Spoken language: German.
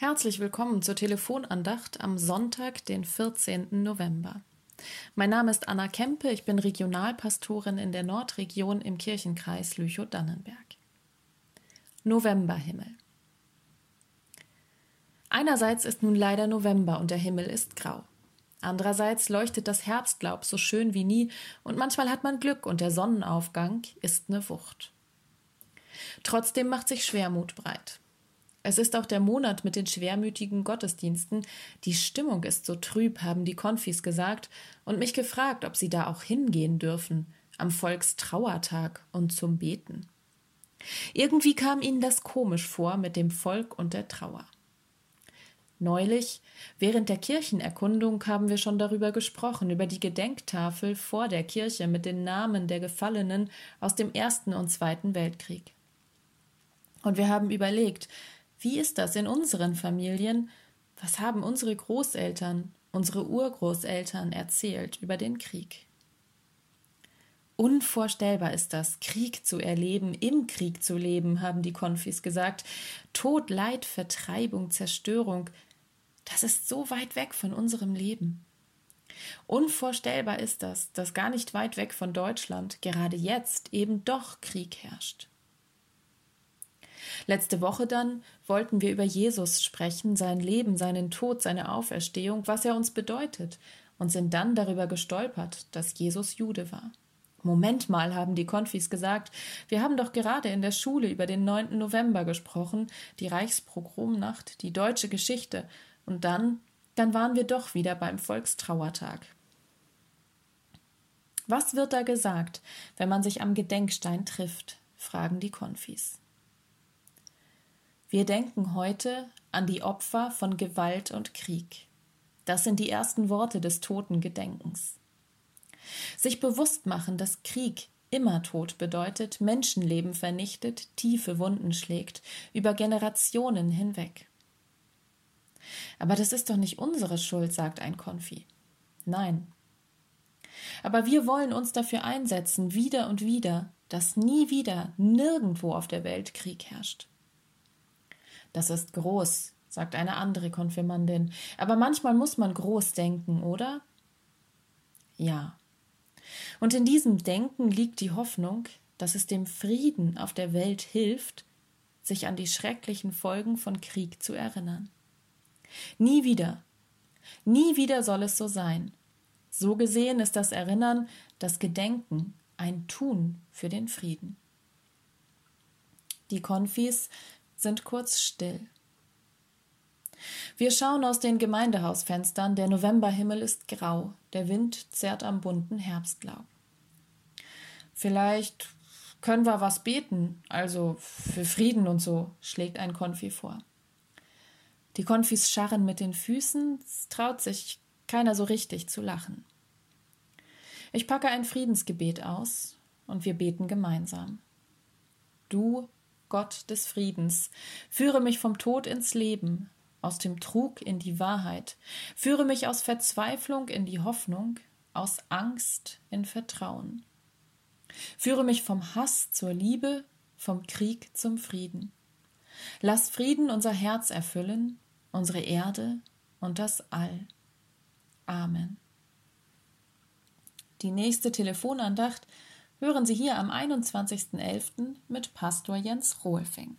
Herzlich willkommen zur Telefonandacht am Sonntag, den 14. November. Mein Name ist Anna Kempe, ich bin Regionalpastorin in der Nordregion im Kirchenkreis Lüchow-Dannenberg. Novemberhimmel. Einerseits ist nun leider November und der Himmel ist grau. Andererseits leuchtet das Herbstlaub so schön wie nie und manchmal hat man Glück und der Sonnenaufgang ist eine Wucht. Trotzdem macht sich Schwermut breit. Es ist auch der Monat mit den schwermütigen Gottesdiensten. Die Stimmung ist so trüb, haben die Konfis gesagt und mich gefragt, ob sie da auch hingehen dürfen, am Volkstrauertag und zum Beten. Irgendwie kam ihnen das komisch vor mit dem Volk und der Trauer. Neulich, während der Kirchenerkundung, haben wir schon darüber gesprochen, über die Gedenktafel vor der Kirche mit den Namen der Gefallenen aus dem Ersten und Zweiten Weltkrieg. Und wir haben überlegt, wie ist das in unseren Familien? Was haben unsere Großeltern, unsere Urgroßeltern erzählt über den Krieg? Unvorstellbar ist das, Krieg zu erleben, im Krieg zu leben, haben die Konfis gesagt. Tod, Leid, Vertreibung, Zerstörung, das ist so weit weg von unserem Leben. Unvorstellbar ist das, dass gar nicht weit weg von Deutschland gerade jetzt eben doch Krieg herrscht. Letzte Woche dann wollten wir über Jesus sprechen, sein Leben, seinen Tod, seine Auferstehung, was er uns bedeutet, und sind dann darüber gestolpert, dass Jesus Jude war. Moment mal, haben die Konfis gesagt, wir haben doch gerade in der Schule über den 9. November gesprochen, die Reichspogromnacht, die deutsche Geschichte, und dann, dann waren wir doch wieder beim Volkstrauertag. Was wird da gesagt, wenn man sich am Gedenkstein trifft? fragen die Konfis. Wir denken heute an die Opfer von Gewalt und Krieg. Das sind die ersten Worte des Totengedenkens. Sich bewusst machen, dass Krieg immer Tod bedeutet, Menschenleben vernichtet, tiefe Wunden schlägt, über Generationen hinweg. Aber das ist doch nicht unsere Schuld, sagt ein Konfi. Nein. Aber wir wollen uns dafür einsetzen, wieder und wieder, dass nie wieder nirgendwo auf der Welt Krieg herrscht. Das ist groß, sagt eine andere Konfirmandin. Aber manchmal muss man groß denken, oder? Ja. Und in diesem Denken liegt die Hoffnung, dass es dem Frieden auf der Welt hilft, sich an die schrecklichen Folgen von Krieg zu erinnern. Nie wieder, nie wieder soll es so sein. So gesehen ist das Erinnern, das Gedenken ein Tun für den Frieden. Die Konfis sind kurz still. Wir schauen aus den Gemeindehausfenstern, der Novemberhimmel ist grau, der Wind zerrt am bunten Herbstlaub. Vielleicht können wir was beten, also für Frieden und so, schlägt ein Konfi vor. Die Konfis scharren mit den Füßen, es traut sich keiner so richtig zu lachen. Ich packe ein Friedensgebet aus und wir beten gemeinsam. Du Gott des Friedens, führe mich vom Tod ins Leben, aus dem Trug in die Wahrheit, führe mich aus Verzweiflung in die Hoffnung, aus Angst in Vertrauen. Führe mich vom Hass zur Liebe, vom Krieg zum Frieden. Lass Frieden unser Herz erfüllen, unsere Erde und das All. Amen. Die nächste Telefonandacht hören Sie hier am 21.11. mit Pastor Jens Rohlfing.